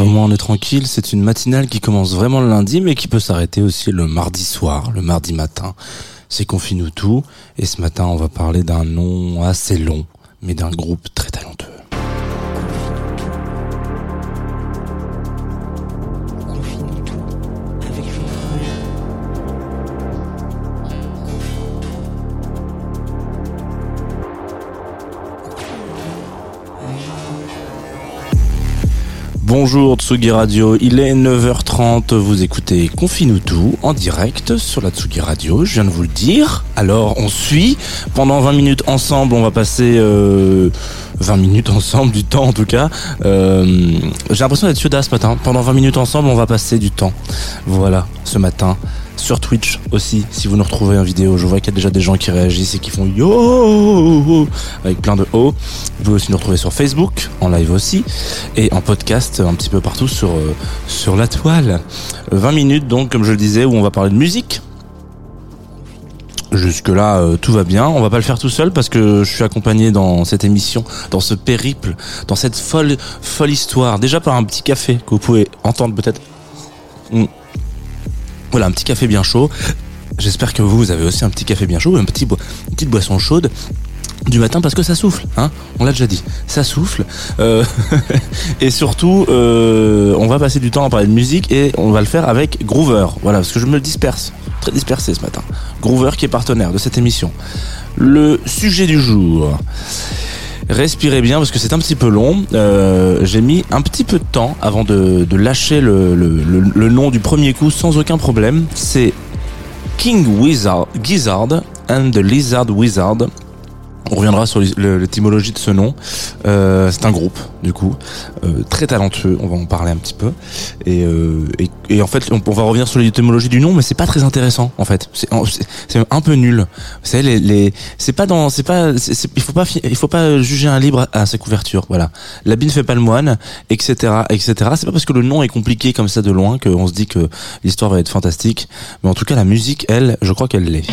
Au moins on est tranquille, c'est une matinale qui commence vraiment le lundi mais qui peut s'arrêter aussi le mardi soir, le mardi matin. C'est Confine-nous tout et ce matin on va parler d'un nom assez long mais d'un groupe très talentueux. Bonjour Tsugi Radio, il est 9h30, vous écoutez Confine-nous tout en direct sur la Tsugi Radio, je viens de vous le dire. Alors on suit, pendant 20 minutes ensemble, on va passer euh, 20 minutes ensemble, du temps en tout cas. Euh, J'ai l'impression d'être Yoda ce matin, pendant 20 minutes ensemble, on va passer du temps. Voilà, ce matin. Sur Twitch aussi, si vous nous retrouvez en vidéo, je vois qu'il y a déjà des gens qui réagissent et qui font yo avec plein de O. Vous pouvez aussi nous retrouver sur Facebook, en live aussi, et en podcast un petit peu partout sur euh, sur la toile. 20 minutes donc, comme je le disais, où on va parler de musique. Jusque là, tout va bien. On va pas le faire tout seul parce que je suis accompagné dans cette émission, dans ce périple, dans cette folle folle histoire. Déjà par un petit café que vous pouvez entendre peut-être. Mm. Voilà, un petit café bien chaud. J'espère que vous, avez aussi un petit café bien chaud, un petit bo- une petite boisson chaude du matin parce que ça souffle, hein On l'a déjà dit, ça souffle. Euh, et surtout, euh, on va passer du temps à parler de musique et on va le faire avec Groover. Voilà, parce que je me disperse, très dispersé ce matin. Groover qui est partenaire de cette émission. Le sujet du jour. Respirez bien parce que c'est un petit peu long. Euh, J'ai mis un petit peu de temps avant de, lâcher le nom du premier coup sans aucun problème. C'est King Wizard, Gizzard and the Lizard Wizard. On reviendra sur l'étymologie de ce nom. Euh, c'est un groupe, du coup, euh, très talentueux. On va en parler un petit peu. Et, euh, et, en fait, on, va revenir sur l'étymologie du nom, mais c'est pas très intéressant, en fait. C'est c'est- c'est un peu nul. Savez, les, les c'est pas dans, c'est pas, c'est- c'est- il faut pas, il faut pas juger un livre à, à sa couverture. Voilà. L'habit ne fait pas le moine, etc., etc. C'est pas parce que le nom est compliqué comme ça de loin qu'on se dit que l'histoire va être fantastique. Mais en tout cas, la musique, elle, je crois qu'elle l'est.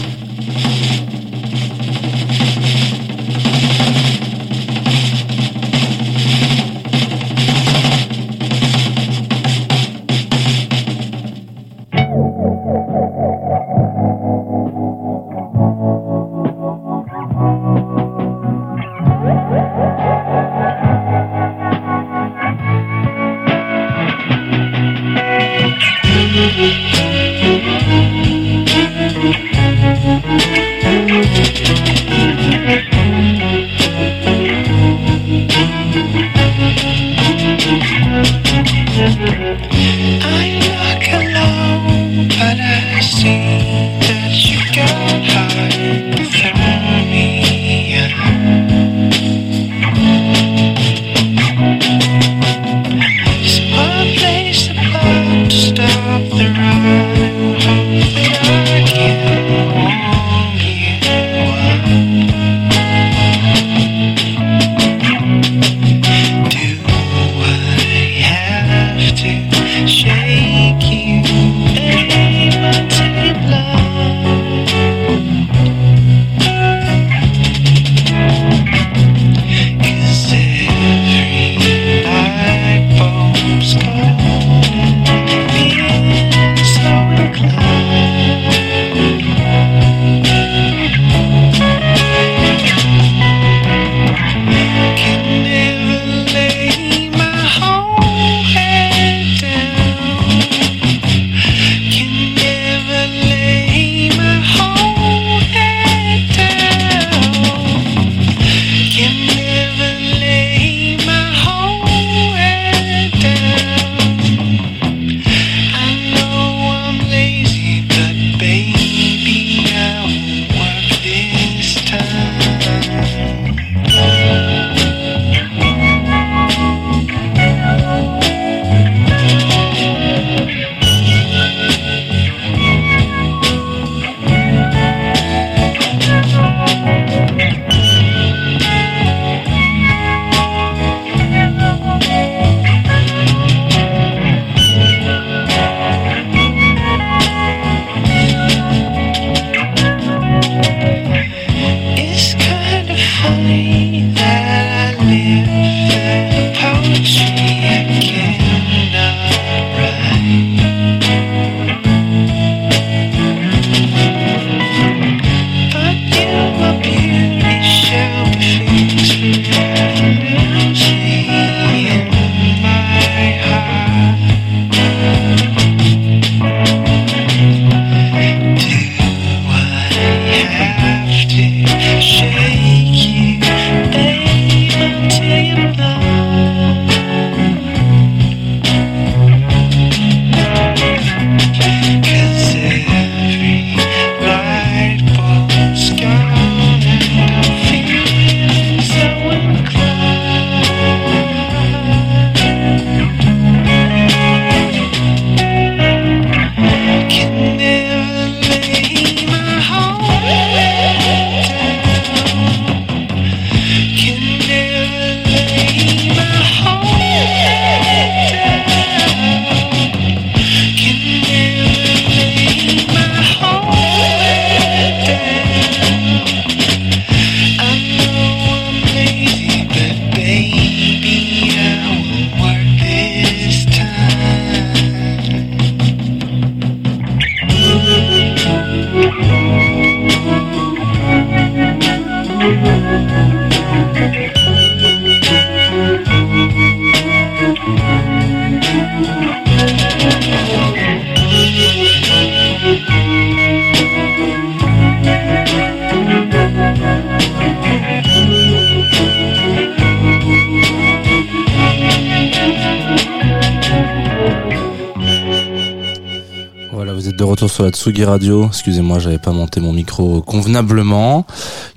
De retour sur la Tsugi Radio. Excusez-moi, j'avais pas monté mon micro convenablement.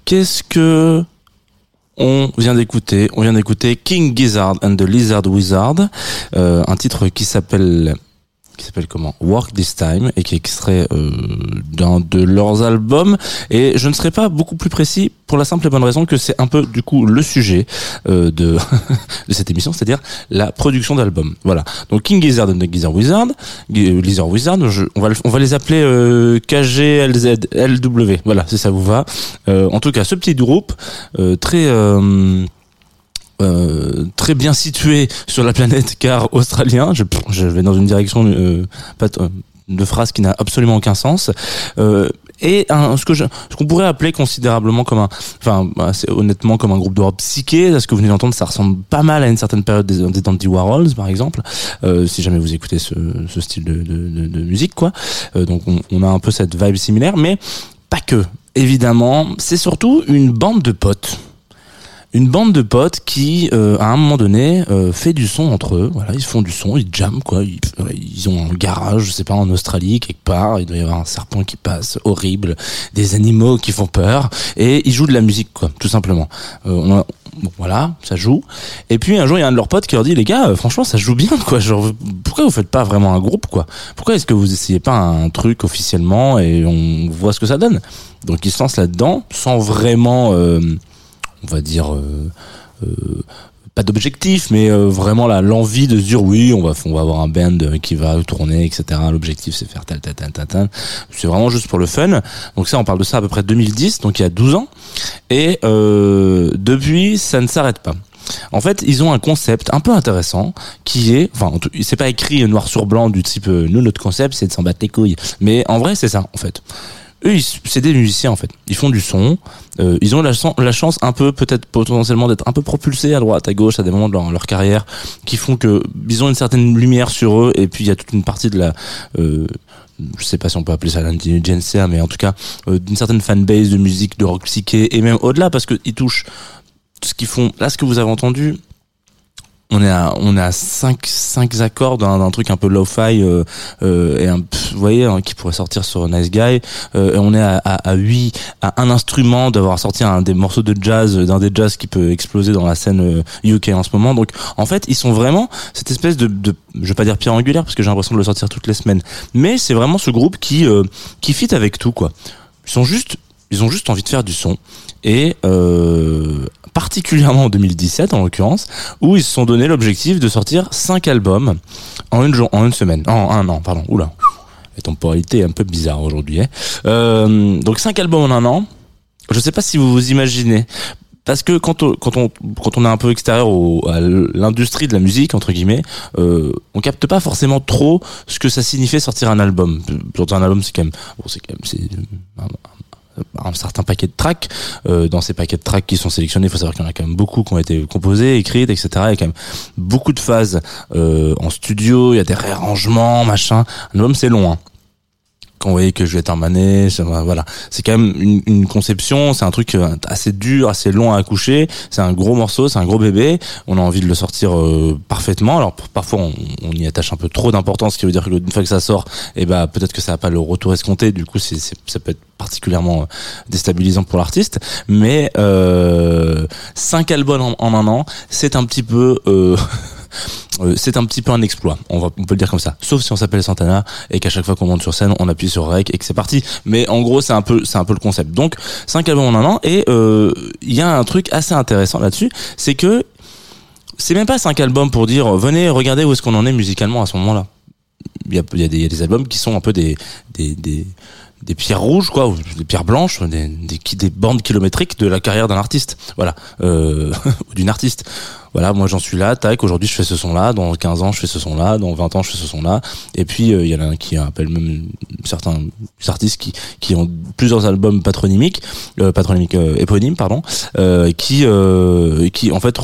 Qu'est-ce que on vient d'écouter? On vient d'écouter King Gizzard and the Lizard Wizard, euh, un titre qui s'appelle qui s'appelle comment? Work This Time et qui est extrait euh, d'un de leurs albums. Et je ne serai pas beaucoup plus précis pour la simple et bonne raison que c'est un peu du coup le sujet euh, de cette émission c'est-à-dire la production d'albums. Voilà. Donc King Gizzard and the Gizzard Wizard Lizard Wizard on va on va les appeler euh, KGLZ LW voilà si ça vous va. Euh, en tout cas ce petit groupe euh, très euh, très bien situé sur la planète car australien. Je, vais dans une direction euh, euh, de phrase qui n'a absolument aucun sens. Et ce que qu'on pourrait appeler considérablement comme un, enfin, honnêtement comme un groupe de rock psyché. Ce que vous venez d'entendre, ça ressemble pas mal à une certaine période des, des Dandy Warhols, par exemple. Si jamais vous écoutez ce, style de, musique, quoi. Donc, on, on a un peu cette vibe similaire, mais pas que. Évidemment, c'est surtout une bande de potes une bande de potes qui, euh, à un moment donné, euh, fait du son entre eux. Voilà, ils font du son, ils jamment quoi. Ils, ouais, ils ont un garage, je sais pas, en Australie quelque part. Il doit y avoir un serpent qui passe, horrible, des animaux qui font peur, et ils jouent de la musique quoi, tout simplement. Euh, voilà, ça joue. Et puis un jour, il y a un de leurs potes qui leur dit les gars, euh, franchement, ça joue bien quoi. Genre, pourquoi vous faites pas vraiment un groupe quoi? Pourquoi est-ce que vous essayez pas un truc officiellement et on voit ce que ça donne? Donc ils se lancent là-dedans sans vraiment euh, on va dire euh, euh, pas d'objectif mais euh, vraiment l'envie de se dire oui on va on va avoir un band qui va tourner etc l'objectif c'est faire tel tel tel tel tel. C'est vraiment juste pour le fun. Donc ça on parle de ça à peu près 2010 donc il y a 12 ans. Et depuis ça ne s'arrête pas. En fait, ils ont un concept un peu intéressant qui est, enfin, c'est pas écrit noir sur blanc du type nous notre concept c'est de s'en battre les couilles, mais en vrai c'est ça en fait. Eux, c'est des musiciens en fait. Ils font du son. Euh, ils ont la, la chance un peu, peut-être potentiellement, d'être un peu propulsés à droite, à gauche, à des moments de leur, carrière, qui font que ils ont une certaine lumière sur eux. Et puis il y a toute une partie de la, euh, je sais pas si on peut appeler ça l'intelligence, mais en tout cas euh, d'une certaine fanbase de musique, de rock psyché, et même au-delà parce que ils touchent ce qu'ils font. Là, ce que vous avez entendu. On est à on est à cinq cinq accords d'un truc un peu lo-fi euh, euh, et un vous voyez hein, qui pourrait sortir sur Nice Guy. Euh, et on est à, à, à 8 à un instrument d'avoir sorti un des morceaux de jazz d'un des jazz qui peut exploser dans la scène euh, UK en ce moment. Donc en fait ils sont vraiment cette espèce de, de je vais pas dire pierre angulaire parce que j'ai l'impression de le sortir toutes les semaines mais c'est vraiment ce groupe qui euh, qui fit avec tout quoi. Ils sont juste ils ont juste envie de faire du son. Et euh, particulièrement en 2017 en l'occurrence où ils se sont donné l'objectif de sortir cinq albums en une en une semaine. En un an pardon. Oula. La temporalité est un peu bizarre aujourd'hui hein. Euh, donc cinq albums en un an. Je sais pas si vous vous imaginez. Parce que quand on, quand on quand on est un peu extérieur à l'industrie de la musique entre guillemets, euh, on capte pas forcément trop ce que ça signifiait sortir un album. Sortir un album, c'est quand même bon, c'est quand même un, un certain paquet de tracks. Euh, dans ces paquets de tracks qui sont sélectionnés, il faut savoir qu'il y en a quand même beaucoup qui ont été composés, écrites, etc. Il y a quand même beaucoup de phases euh, en studio. Il y a des réarrangements, machin. Un album, c'est long. Hein quand vous voyez que Juliette Armanet, voilà, c'est quand même une, une conception, c'est un truc euh, assez dur, assez long à accoucher, c'est un gros morceau, c'est un gros bébé, on a envie de le sortir euh, parfaitement. Alors parfois on, on y attache un peu trop d'importance, ce qui veut dire que une fois que ça sort, et ben peut-être que ça n'a pas le retour escompté, du coup ça peut être particulièrement euh, déstabilisant pour l'artiste. Mais euh, cinq albums en, en un an, c'est un petit peu euh, c'est un petit peu un exploit, on, va, on peut le dire comme ça. Sauf si on s'appelle Santana et qu'à chaque fois qu'on monte sur scène, on appuie sur rec et que c'est parti. Mais en gros, c'est un peu, c'est un peu le concept. Donc, cinq albums en un an et euh, il y a un truc assez intéressant là-dessus, c'est que c'est même pas cinq albums pour dire venez regarder où est-ce qu'on en est musicalement à ce moment-là. Il y a, des, albums qui sont un peu des des, des pierres rouges quoi des pierres blanches des, des, bandes kilométriques de la carrière d'un artiste voilà euh, ou d'une artiste voilà moi j'en suis là tac aujourd'hui je fais ce son là dans 15 ans je fais ce son là dans 20 ans je fais ce son là et puis euh, il y en a un qui appelle même certains artistes qui qui ont plusieurs albums patronymiques euh, patronymiques euh, éponymes pardon euh, qui euh, qui en fait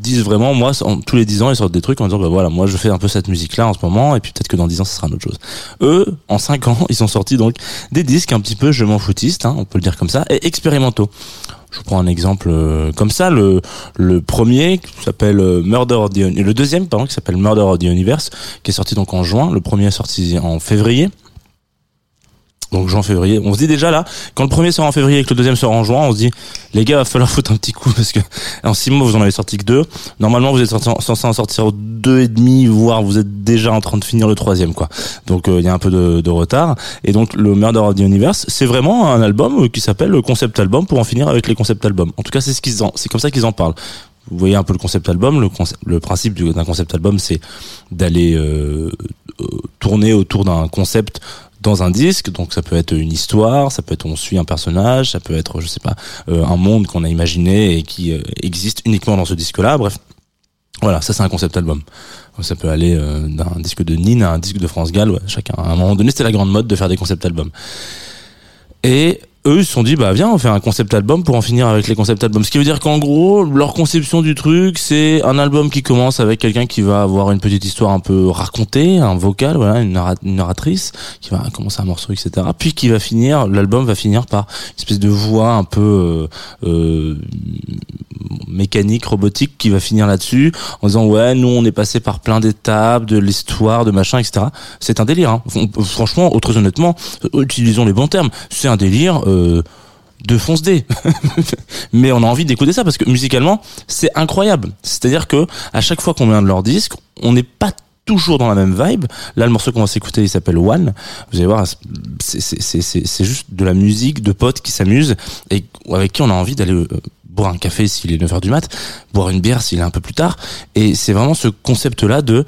disent vraiment moi tous les 10 ans ils sortent des trucs en disant bah voilà moi je fais un peu cette musique là en ce moment et puis peut-être que dans 10 ans ça sera une autre chose. Eux en 5 ans ils ont sorti donc des disques un petit peu je m'en foutiste hein, on peut le dire comme ça et expérimentaux je prends un exemple euh, comme ça le premier qui s'appelle euh, Murder of the le deuxième pardon qui s'appelle Murder of the Universe qui est sorti donc en juin le premier est sorti en février Donc juin février. On se dit déjà là, quand le premier sort en février et que le deuxième sort en juin, on se dit les gars, va falloir foutre un petit coup parce que en six mois vous en avez sorti que deux. Normalement vous êtes censé en sortir deux et demi, voire vous êtes déjà en train de finir le troisième quoi. Donc euh, il y a un peu de, retard. Et donc le Murder of the Universe, c'est vraiment un album euh, qui s'appelle le concept album pour en finir avec les concept albums. En tout cas c'est ce qu'ils en, c'est comme ça qu'ils en parlent. Vous voyez un peu le concept album. Le, concept- principe du- d'un concept album, c'est d'aller euh, tourner autour d'un concept dans un disque. Donc ça peut être une histoire, ça peut être on suit un personnage, ça peut être je sais pas euh, un monde qu'on a imaginé et qui euh, existe uniquement dans ce disque-là. Bref, voilà, ça c'est un concept album. Ça peut aller euh, d'un disque de Nine à un disque de France Gall. ouais, chacun, à un moment donné, c'était la grande mode de faire des concept albums. Et eux, ils se sont dit, bah viens, on fait un concept album pour en finir avec les concept albums. Ce qui veut dire qu'en gros, leur conception du truc, c'est un album qui commence avec quelqu'un qui va avoir une petite histoire un peu racontée, un vocal, voilà, une, narra- une narratrice, qui va commencer un morceau, etc. Puis qui va finir, l'album va finir par une espèce de voix un peu euh, euh, mécanique, robotique, qui va finir là-dessus, en disant, ouais, nous, on est passé par plein d'étapes, de l'histoire, de machin, etc. C'est un délire. Hein. Franchement, très honnêtement, euh, utilisons les bons termes. C'est un délire euh, de fonce D. Mais on a envie d'écouter ça parce que musicalement, c'est incroyable. C'est-à-dire que à chaque fois qu'on un de leurs disques, on n'est pas toujours dans la même vibe. Là, le morceau qu'on va s'écouter, il s'appelle One. Vous allez voir, c'est juste de la musique de potes qui s'amusent et avec qui on a envie d'aller euh, boire un café s'il est 9h du mat, boire une bière s'il est un peu plus tard. Et c'est vraiment ce concept-là de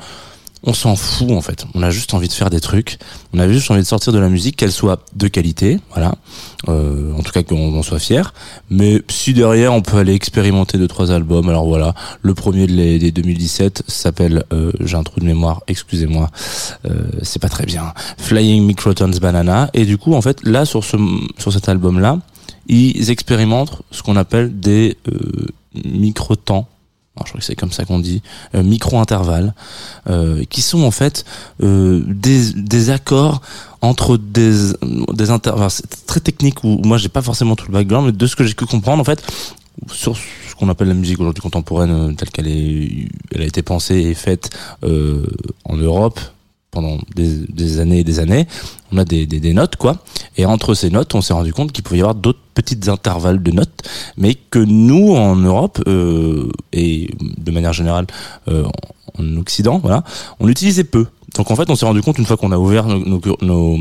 on s'en fout en fait. On a juste envie de faire des trucs. On a juste envie de sortir de la musique, qu'elle soit de qualité, voilà. Euh, en tout cas qu'on en soit fier. Mais si derrière on peut aller expérimenter deux trois albums, alors voilà. Le premier des 2017 s'appelle, euh, j'ai un trou de mémoire, excusez-moi, euh, c'est pas très bien. Flying Microtons Banana. Et du coup en fait là sur ce sur cet album là, ils expérimentent ce qu'on appelle des euh, micro-temps. Je crois que c'est comme ça qu'on dit, euh, micro-intervalles, euh, qui sont en fait euh, des, des accords entre des, des intervalles. C'est très technique où moi j'ai pas forcément tout le background, mais de ce que j'ai pu comprendre en fait, sur ce qu'on appelle la musique aujourd'hui contemporaine euh, telle qu'elle est, elle a été pensée et faite euh, en Europe pendant des, années et des années, on a des, notes quoi, et entre ces notes, on s'est rendu compte qu'il pouvait y avoir d'autres petites intervalles de notes, mais que nous en Europe euh, et de manière générale euh, en, en Occident, voilà, on l'utilisait peu. Donc en fait, on s'est rendu compte une fois qu'on a ouvert nos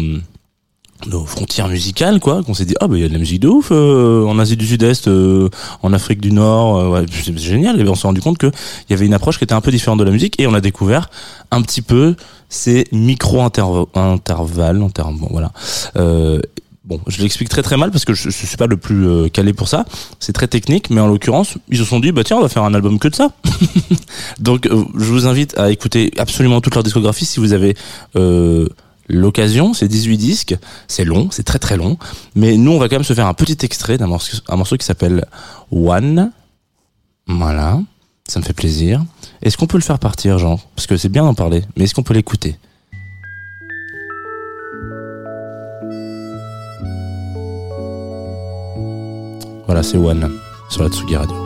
nos frontières musicales quoi qu'on s'est dit ah bah il y a de la musique de ouf euh, en Asie du Sud-Est euh, en Afrique du Nord euh, ouais, c'est génial et on s'est rendu compte que il y avait une approche qui était un peu différente de la musique et on a découvert un petit peu ces micro intervalles inter bon, voilà euh, Bon, je l'explique très très mal parce que je, je suis pas le plus euh, calé pour ça. C'est très technique, mais en l'occurrence, ils se sont dit bah tiens, on va faire un album que de ça. Donc, euh, je vous invite à écouter absolument toute leur discographie si vous avez euh, l'occasion. C'est 18 disques, c'est long, c'est très très long, mais nous on va quand même se faire un petit extrait d'un morceau, qui s'appelle One. Voilà, ça me fait plaisir. Est-ce qu'on peut le faire partir, Jean? Parce que c'est bien d'en parler, mais est-ce qu'on peut l'écouter? Voilà, c'est One sur la Tsugi Radio.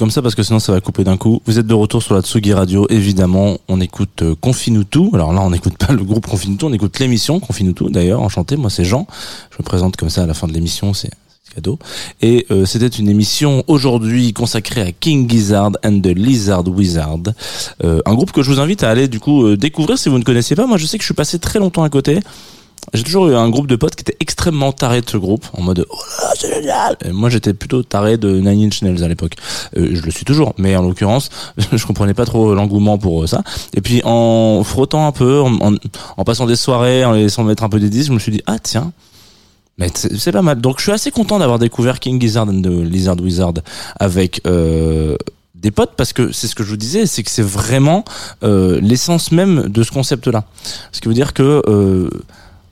Comme ça parce que sinon ça va couper d'un coup. Vous êtes de retour sur la Tsugi Radio, évidemment. On écoute euh. Alors là, on n'écoute pas le groupe Confine-nous tout, on écoute l'émission Confine-nous tout. D'ailleurs, enchanté, moi c'est Jean. Je me présente comme ça à la fin de l'émission, c'est cadeau. Et euh, c'était une émission aujourd'hui consacrée à King Gizzard and the Lizard Wizard, Euh, un groupe que je vous invite à aller du coup euh, découvrir si vous ne connaissiez pas. Moi, je sais que je suis passé très longtemps à côté. J'ai toujours eu un groupe de potes qui était extrêmement taré de ce groupe, en mode oh là c'est génial. Et moi, j'étais plutôt taré de Nine Inch Nails à l'époque. Euh, je le suis toujours, mais en l'occurrence, je comprenais pas trop l'engouement pour euh, ça. Et puis en frottant un peu, en, passant des soirées, en laissant mettre un peu des disques, je me suis dit ah tiens. Mais c'est pas mal. Donc je suis assez content d'avoir découvert King Gizzard and the Lizard Wizard avec euh, des potes parce que c'est ce que je vous disais, c'est que c'est vraiment l'essence même de ce concept-là. Ce qui veut dire que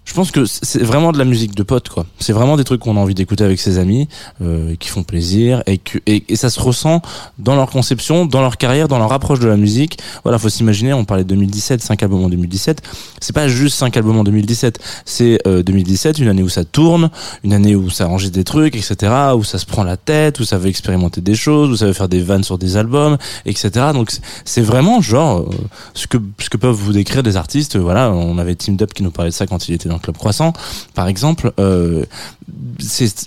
je pense que c'est vraiment de la musique de potes quoi. C'est vraiment des trucs qu'on a envie d'écouter avec ses amis, euh, qui font plaisir et que et, et ça se ressent dans leur conception, dans leur carrière, dans leur approche de la musique. Voilà, faut s'imaginer. On parlait de 2017, cinq albums en 2017. C'est pas juste cinq albums en 2017. C'est euh, 2017, une année où ça tourne, une année où ça enregistre des trucs, etc. Où ça se prend la tête, où ça veut expérimenter des choses, où ça veut faire des vannes sur des albums, etc. Donc c'est- vraiment genre euh, ce que ce que peuvent vous décrire des artistes. Voilà, on avait Tim Dup qui nous parlait de ça quand il était dans club Croissant, par exemple. Euh,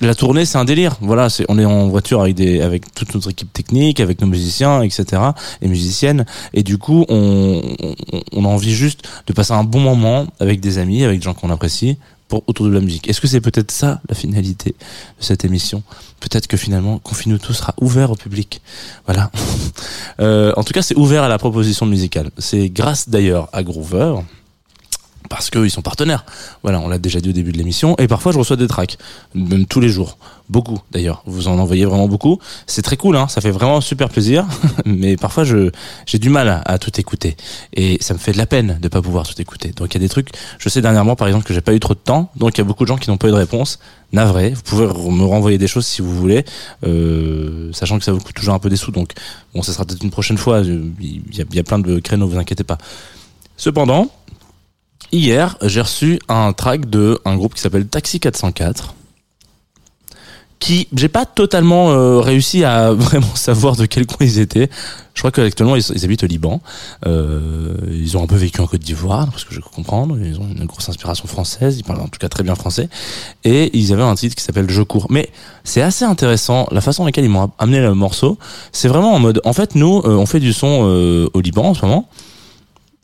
la tournée, c'est un délire. Voilà, on est en voiture avec toute notre équipe technique, avec nos musiciens, etc. et musiciennes. Et du coup, on, a envie juste de passer un bon moment avec des amis, avec des gens qu'on apprécie. Autour de la musique. Est-ce que c'est peut-être ça la finalité de cette émission? Peut-être que finalement, Confine-nous tout sera ouvert au public. Voilà. Euh, en tout cas, c'est ouvert à la proposition musicale. C'est grâce d'ailleurs à Groover, parce qu'ils sont partenaires. Voilà, on l'a déjà dit au début de l'émission. Et parfois, je reçois des tracks, même tous les jours. Beaucoup, d'ailleurs. Vous en envoyez vraiment beaucoup. C'est très cool, hein. Ça fait vraiment super plaisir. Mais parfois, je j'ai du mal à, tout écouter. Et ça me fait de la peine de pas pouvoir tout écouter. Donc, il y a des trucs. Je sais dernièrement, par exemple, que j'ai pas eu trop de temps. Donc, il y a beaucoup de gens qui n'ont pas eu de réponse. Navré. Vous pouvez me renvoyer des choses si vous voulez, euh, sachant que ça vous coûte toujours un peu des sous. Donc, bon, ça sera peut-être une prochaine fois. Il y il y a plein de créneaux, vous inquiétez pas. Cependant, Hier, j'ai reçu un track de un groupe qui s'appelle Taxi 404 qui j'ai pas totalement euh, réussi à vraiment savoir de quel coin ils étaient. Je crois qu'actuellement ils, ils habitent au Liban. Euh, ils ont un peu vécu en Côte d'Ivoire, parce que je peux comprendre. Ils ont une grosse inspiration française. Ils parlent en tout cas très bien français. Et ils avaient un titre qui s'appelle Je cours. Mais c'est assez intéressant la façon dans laquelle ils m'ont amené le morceau. C'est vraiment en mode. En fait, nous, euh, on fait du son euh, au Liban en ce moment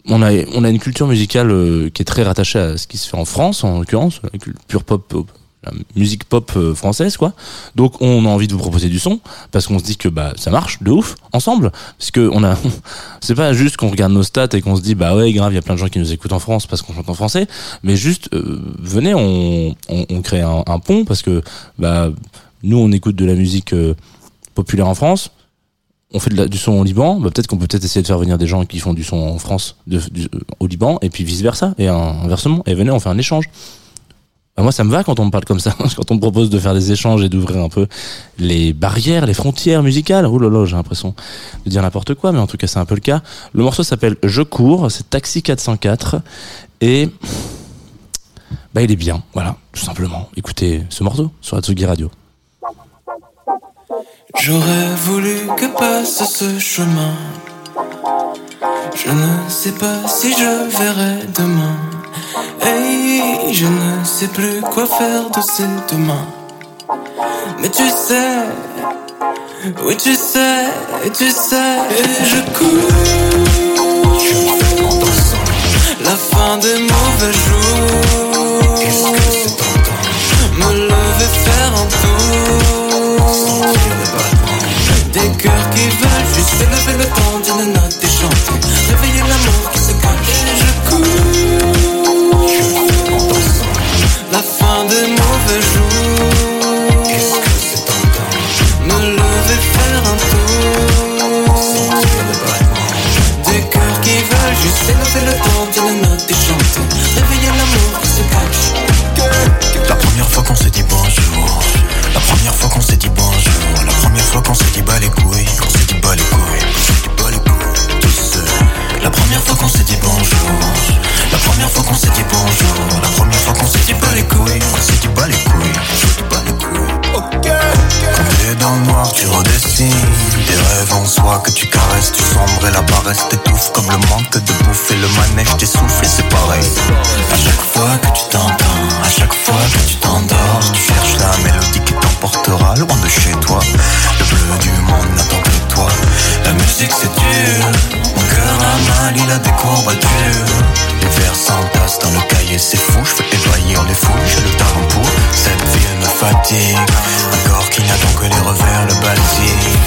on a on a une culture musicale euh, qui est très rattachée à ce qui se fait en France en l'occurrence la culture pop pop, la musique pop euh, française quoi. Donc on a envie de vous proposer du son parce qu'on se dit que bah ça marche de ouf ensemble. Parce que on a c'est pas juste qu'on regarde nos stats et qu'on se dit bah ouais grave il y a plein de gens qui nous écoutent en France parce qu'on chante en français. Mais juste euh, venez on, on on crée un, un pont parce que bah nous on écoute de la musique euh, populaire en France on fait du son au Liban, bah, peut-être qu'on peut peut-être essayer de faire venir des gens qui font du son en France euh, au Liban, et puis vice versa, et inversement. Et venez, on fait un échange. Bah, moi, ça me va quand on me parle comme ça, quand on me propose de faire des échanges et d'ouvrir un peu les barrières, les frontières musicales. Ouh là là, j'ai l'impression de dire n'importe quoi, mais en tout cas, c'est un peu le cas. Le morceau s'appelle Je cours, c'est Taxi 404, et bah, il est bien, voilà, tout simplement. Écoutez ce morceau sur Atsugi Radio. J'aurais voulu que passe ce chemin. Je ne sais pas si je verrai demain. Hey, je ne sais plus quoi faire de ces demain. Mais tu sais, oui tu sais, tu sais, et je cours. La fin des mauvais jours. Me lever, faire un tour. Des cœurs qui veulent juste élever le temps d'une Les vers s'entassent dans le cahier, c'est fou, je fais évaillir les foules, j'ai le talent pour. Cette ville me fatigue, un corps qui n'attend que les revers, le basique.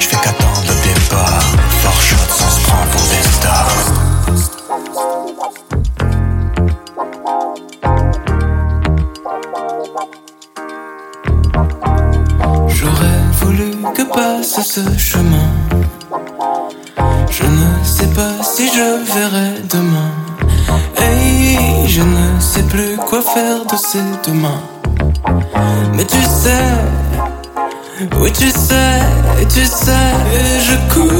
Je qu'attendre le départ, fort shot sans se prendre pour des stars. J'aurais voulu que passe ce chemin. Faire de ces demain. Mais tu sais, oui tu sais, tu sais, je cours.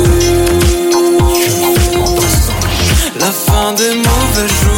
La fin des mauvais jours.